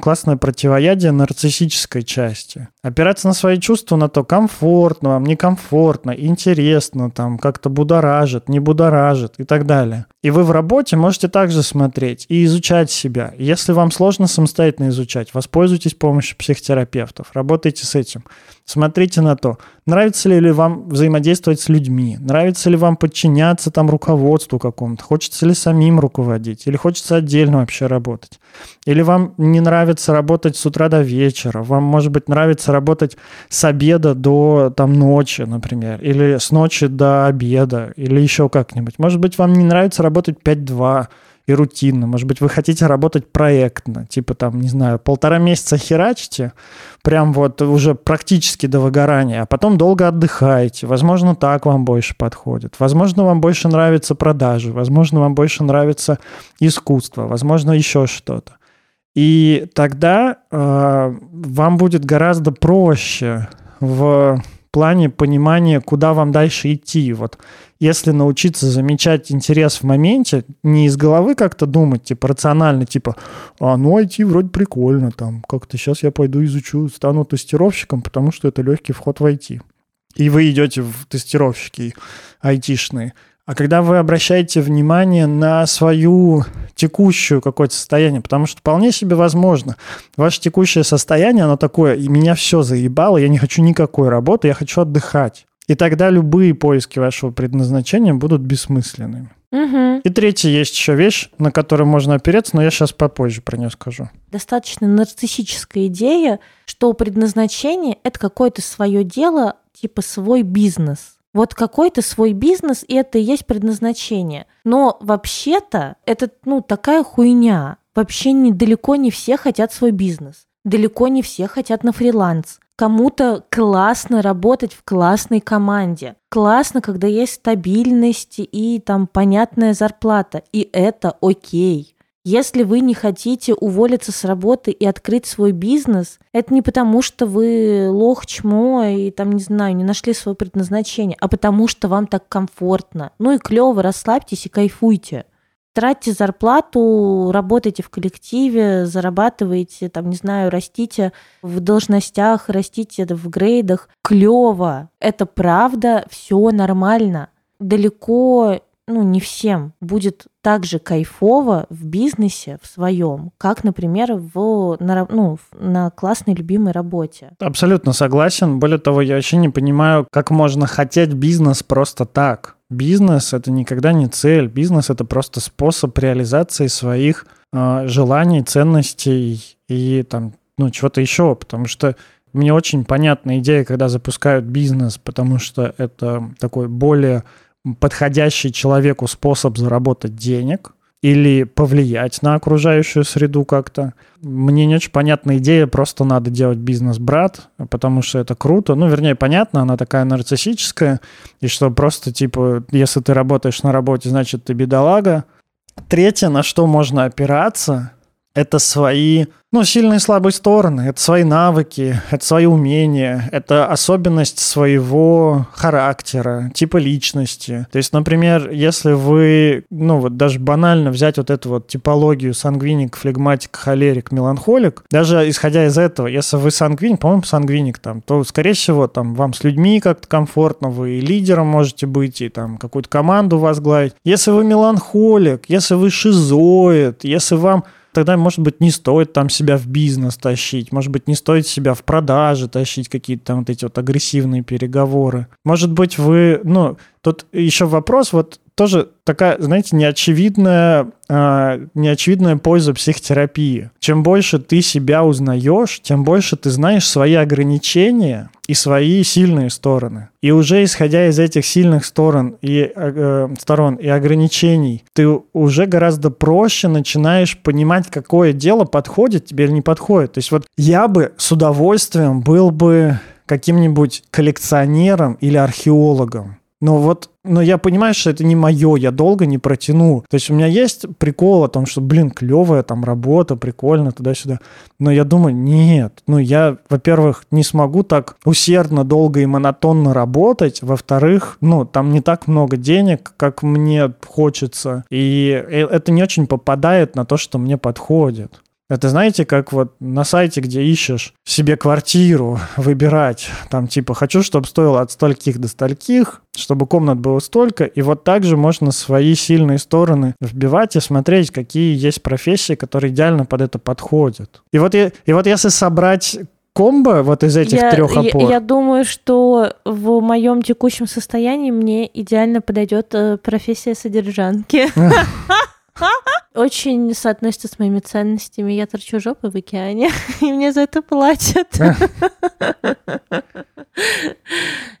классное противоядие нарциссической части. Опираться на свои чувства, на то, комфортно вам, некомфортно, интересно, там, как-то будоражит, не будоражит и так далее. И вы в работе можете также смотреть и изучать себя. Если вам сложно самостоятельно изучать, воспользуйтесь помощью психотерапевтов, работайте с этим. Смотрите на то, нравится ли вам взаимодействовать с людьми, нравится ли вам подчиняться там руководству какому-то, хочется ли самим руководить, или хочется отдельно вообще работать. Или вам не нравится работать с утра до вечера, вам, может быть, нравится работать с обеда до там ночи, например, или с ночи до обеда, или еще как-нибудь. Может быть, вам не нравится работать 5-2, и рутинно. Может быть, вы хотите работать проектно, типа там, не знаю, полтора месяца херачите, прям вот уже практически до выгорания, а потом долго отдыхаете. Возможно, так вам больше подходит. Возможно, вам больше нравятся продажи, возможно, вам больше нравится искусство, возможно, еще что-то. И тогда э, вам будет гораздо проще в плане понимания, куда вам дальше идти. Вот если научиться замечать интерес в моменте, не из головы как-то думать, типа рационально, типа, а ну IT вроде прикольно, там, как-то сейчас я пойду изучу, стану тестировщиком, потому что это легкий вход в IT. И вы идете в тестировщики айтишные. А когда вы обращаете внимание на свою текущую какое-то состояние, потому что вполне себе возможно, ваше текущее состояние, оно такое, и меня все заебало, я не хочу никакой работы, я хочу отдыхать. И тогда любые поиски вашего предназначения будут бессмысленными. Угу. И третья есть еще вещь, на которую можно опереться, но я сейчас попозже про нее скажу. Достаточно нарциссическая идея, что предназначение – это какое-то свое дело, типа свой бизнес. Вот какой-то свой бизнес, и это и есть предназначение. Но вообще-то это, ну, такая хуйня. Вообще недалеко не все хотят свой бизнес. Далеко не все хотят на фриланс. Кому-то классно работать в классной команде. Классно, когда есть стабильность и там понятная зарплата. И это окей. Если вы не хотите уволиться с работы и открыть свой бизнес, это не потому, что вы лох, чмо и там, не знаю, не нашли свое предназначение, а потому что вам так комфортно. Ну и клево, расслабьтесь и кайфуйте. Тратьте зарплату, работайте в коллективе, зарабатывайте, там, не знаю, растите в должностях, растите в грейдах. Клево. Это правда, все нормально. Далеко ну, не всем будет так же кайфово в бизнесе в своем, как, например, в, на, ну, на классной любимой работе. Абсолютно согласен. Более того, я вообще не понимаю, как можно хотеть бизнес просто так. Бизнес — это никогда не цель. Бизнес — это просто способ реализации своих э, желаний, ценностей и там, ну, чего-то еще. Потому что мне очень понятна идея, когда запускают бизнес, потому что это такой более подходящий человеку способ заработать денег или повлиять на окружающую среду как-то. Мне не очень понятна идея, просто надо делать бизнес-брат, потому что это круто. Ну, вернее, понятно, она такая нарциссическая, и что просто, типа, если ты работаешь на работе, значит, ты бедолага. Третье, на что можно опираться, это свои, ну, сильные и слабые стороны, это свои навыки, это свои умения, это особенность своего характера, типа личности. То есть, например, если вы, ну, вот даже банально взять вот эту вот типологию сангвиник, флегматик, холерик, меланхолик, даже исходя из этого, если вы сангвиник, по-моему, сангвиник там, то, скорее всего, там, вам с людьми как-то комфортно, вы и лидером можете быть, и там какую-то команду возглавить. Если вы меланхолик, если вы шизоид, если вам тогда, может быть, не стоит там себя в бизнес тащить, может быть, не стоит себя в продажи тащить, какие-то там вот эти вот агрессивные переговоры. Может быть, вы, ну, тут еще вопрос, вот тоже такая, знаете, неочевидная, э, неочевидная польза психотерапии. Чем больше ты себя узнаешь, тем больше ты знаешь свои ограничения и свои сильные стороны. И уже исходя из этих сильных сторон и, э, сторон и ограничений, ты уже гораздо проще начинаешь понимать, какое дело подходит тебе или не подходит. То есть вот я бы с удовольствием был бы каким-нибудь коллекционером или археологом. Но вот, но я понимаю, что это не мое, я долго не протяну. То есть у меня есть прикол о том, что, блин, клевая там работа, прикольно, туда-сюда. Но я думаю, нет, ну я, во-первых, не смогу так усердно, долго и монотонно работать. Во-вторых, ну там не так много денег, как мне хочется. И э, это не очень попадает на то, что мне подходит. Это знаете, как вот на сайте, где ищешь себе квартиру, [laughs] выбирать, там типа хочу, чтобы стоило от стольких до стольких, чтобы комнат было столько, и вот также можно свои сильные стороны вбивать и смотреть, какие есть профессии, которые идеально под это подходят. И вот, и, и вот если собрать комбо вот из этих я, трех опор. Я, я думаю, что в моем текущем состоянии мне идеально подойдет э, профессия содержанки. [laughs] [laughs] [laughs] Очень соотносится с моими ценностями. Я торчу жопы в океане, [laughs] и мне за это платят. [laughs]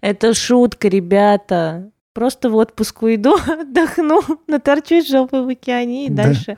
Это шутка, ребята. Просто в отпуск уйду, отдохну, наторчусь жопы в океане и дальше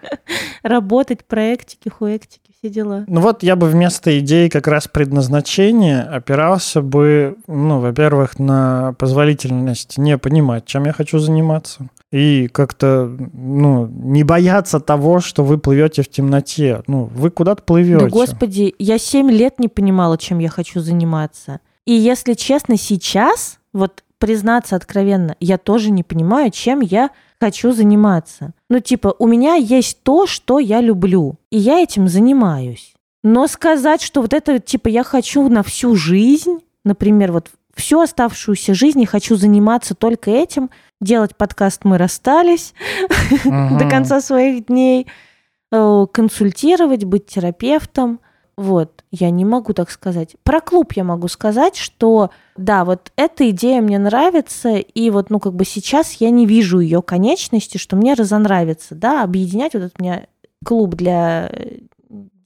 работать, проектики, хуэктики, все дела. Ну вот я бы вместо идеи как раз предназначения опирался бы, ну, во-первых, на позволительность не понимать, чем я хочу заниматься и как-то, ну, не бояться того, что вы плывете в темноте. Ну, вы куда-то плывете. Да, господи, я семь лет не понимала, чем я хочу заниматься. И если честно, сейчас, вот признаться откровенно, я тоже не понимаю, чем я хочу заниматься. Ну, типа, у меня есть то, что я люблю, и я этим занимаюсь. Но сказать, что вот это, типа, я хочу на всю жизнь, например, вот всю оставшуюся жизнь я хочу заниматься только этим, делать подкаст «Мы расстались» [laughs] до конца своих дней, э, консультировать, быть терапевтом. Вот, я не могу так сказать. Про клуб я могу сказать, что да, вот эта идея мне нравится, и вот, ну, как бы сейчас я не вижу ее конечности, что мне разонравится, да, объединять вот этот у меня клуб для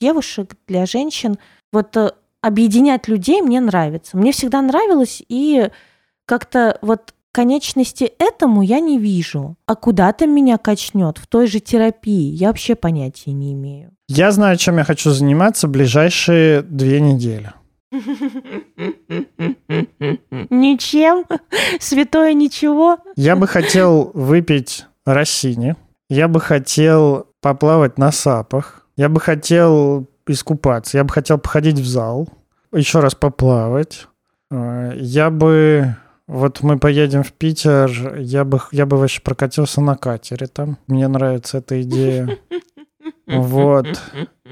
девушек, для женщин. Вот э, объединять людей мне нравится. Мне всегда нравилось, и как-то вот конечности этому я не вижу. А куда-то меня качнет в той же терапии, я вообще понятия не имею. Я знаю, чем я хочу заниматься ближайшие две недели. Ничем? Святое ничего? Я бы хотел выпить Рассини. Я бы хотел поплавать на сапах. Я бы хотел искупаться. Я бы хотел походить в зал. Еще раз поплавать. Э, я бы... Вот мы поедем в Питер, я бы, я бы вообще прокатился на катере там. Мне нравится эта идея. Вот.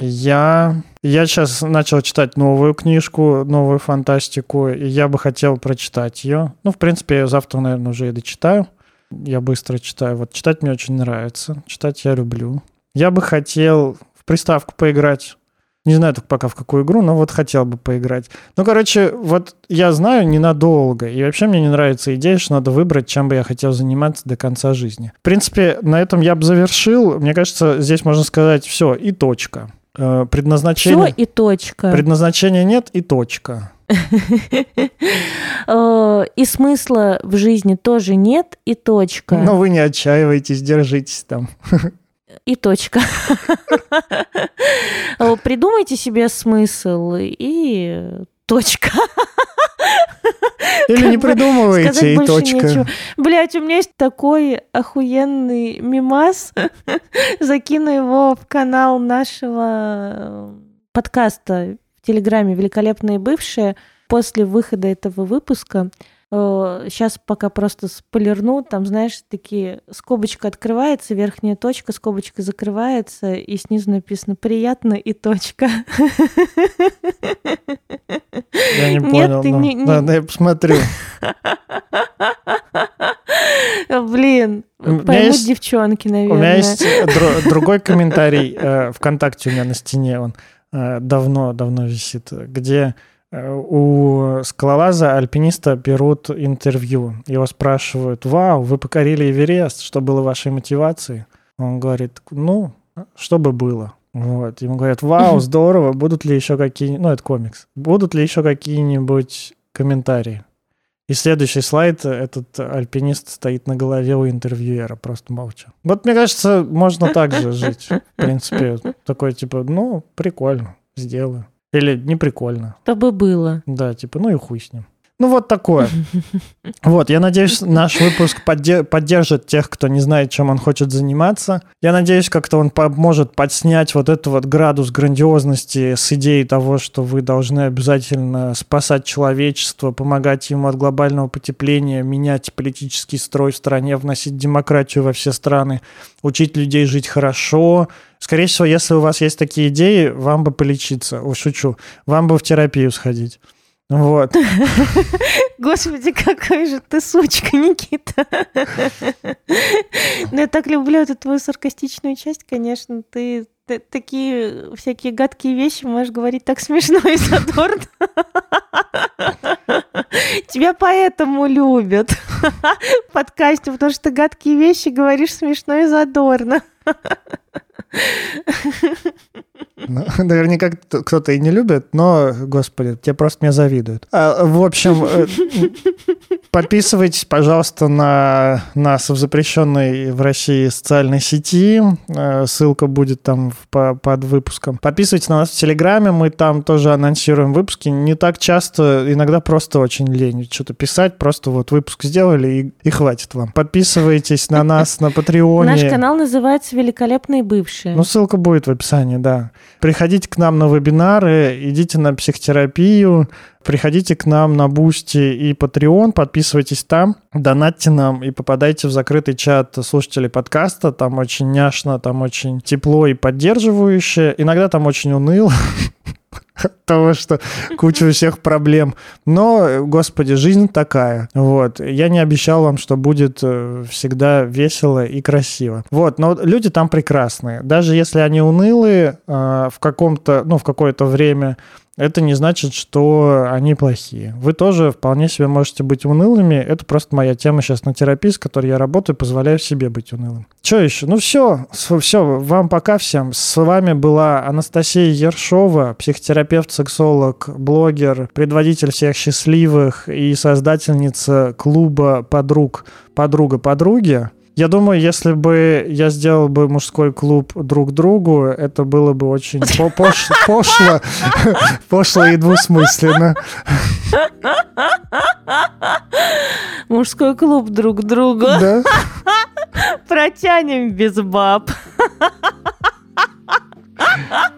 Я, я сейчас начал читать новую книжку, новую фантастику, и я бы хотел прочитать ее. Ну, в принципе, я завтра, наверное, уже и дочитаю. Я быстро читаю. Вот читать мне очень нравится. Читать я люблю. Я бы хотел в приставку поиграть. Не знаю только пока в какую игру, но вот хотел бы поиграть. Ну, короче, вот я знаю ненадолго. И вообще мне не нравится идея, что надо выбрать, чем бы я хотел заниматься до конца жизни. В принципе, на этом я бы завершил. Мне кажется, здесь можно сказать все и точка. Э, предназначение... Все и точка. Предназначения нет и точка. [laughs] Э, и смысла в жизни тоже нет, и точка. Но вы не отчаивайтесь, держитесь там. [laughs] И точка. [laughs] Придумайте себе смысл и точка. Или не придумывайте, и точка. Блять, у меня есть такой охуенный мимас. [laughs] Закину его в канал нашего подкаста в Телеграме «Великолепные бывшие». После выхода этого выпуска Сейчас э, пока просто спойлерну, там, знаешь, такие скобочка открывается, верхняя точка, скобочка закрывается, и снизу написано «приятно» и точка. Я не понял, Нет, но... не, не... Ладно, я посмотрю. Блин, поймут есть, девчонки, наверное. У меня есть другой комментарий э, ВКонтакте у меня на стене, он давно-давно э, висит, где Э, у скалолаза альпиниста берут интервью. Его спрашивают, вау, вы покорили Эверест, что было вашей мотивацией? Он говорит, ну, что бы было. Вот. Ему говорят, вау, [laughs] здорово, будут ли еще какие ну, это комикс, будут ли еще какие-нибудь комментарии? И следующий слайд, этот альпинист стоит на голове у интервьюера, просто молча. Вот, мне кажется, можно так же жить. В [laughs] принципе, такой типа, ну, прикольно, сделаю. Или не прикольно. Чтобы было. Да, типа, ну и хуй с ним. Ну вот такое. [laughs] Вот, я надеюсь, наш выпуск поддержит тех, кто не знает, чем он хочет заниматься. Я надеюсь, как-то он поможет подснять вот этот вот градус грандиозности с идеей того, что вы должны обязательно спасать человечество, помогать ему от глобального потепления, менять политический строй в стране, вносить демократию во все страны, учить людей жить хорошо. Скорее всего, если у вас есть такие идеи, вам бы полечиться. О, шучу. Вам бы в терапию сходить. Вот. [laughs] Господи, какой же ты сучка, Никита. [laughs] Ну, я так люблю эту твою саркастичную часть, конечно. Ты такие всякие гадкие вещи можешь говорить так смешно и задорно. [laughs] Тебя поэтому любят в подкасте, потому что ты гадкие вещи говоришь смешно и задорно. Ну, [laughs] наверняка кто-то и не любит, но, господи, те просто меня завидуют. А, в общем, э, подписывайтесь, пожалуйста, на нас в запрещенной в России социальной сети. Э, ссылка будет там по, под выпуском. Подписывайтесь на нас в Телеграме, мы там тоже анонсируем выпуски. Не так часто, иногда просто очень лень что-то писать, просто вот выпуск сделали и, и хватит вам. Подписывайтесь на нас на [laughs] Патреоне. Наш канал называется «Великолепные бывшие». Ну, ссылка будет в описании, да. Приходите к нам на вебинары, идите на психотерапию, приходите к нам на Boosty и Patreon, подписывайтесь там, донатьте нам и попадайте в закрытый чат слушателей подкаста. Там очень няшно, там очень тепло и поддерживающе. Иногда там очень уныло от [laughs] того, что куча у всех проблем. Но, господи, жизнь такая. Вот. Я не обещал вам, что будет э, всегда весело и красиво. Вот. Но люди там прекрасные. Даже если они унылые э, в каком-то, ну, в какое-то время, это не значит, что они плохие. Вы тоже вполне себе можете быть унылыми. Это просто моя тема сейчас на терапии, с которой я работаю, позволяю себе быть унылым. Что еще? Ну все, все, вам пока всем. С вами была Анастасия Ершова, психотерапевт, сексолог, блогер, предводитель всех счастливых и создательница клуба подруг «Подруга подруги». Я думаю, если бы я сделал бы мужской клуб друг другу, это было бы очень [laughs] пошло, пошло, пошло и двусмысленно. Мужской клуб друг другу. Да. Протянем без баб.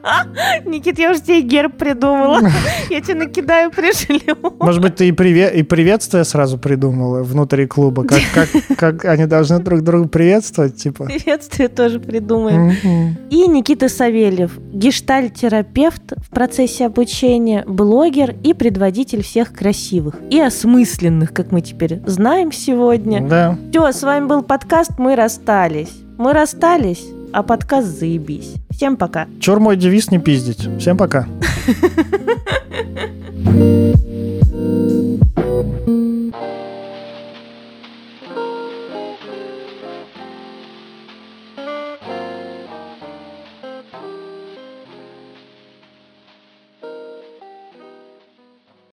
[laughs] Никит, я уже тебе герб придумала. [laughs] Я тебе накидаю, пришлю. Может быть, ты и, привет, и приветствие сразу придумала внутри клуба, как, [laughs] как, как они должны друг друга приветствовать, типа. Приветствие тоже придумаем. И Никита Савельев, гештальт-терапевт в процессе обучения, блогер и предводитель всех красивых и осмысленных, как мы теперь знаем сегодня. Да. Все, с вами был подкаст «Мы расстались». Мы расстались, а подкаст заебись. Всем пока. Чур мой девиз не пиздить. Всем пока. thank [laughs] you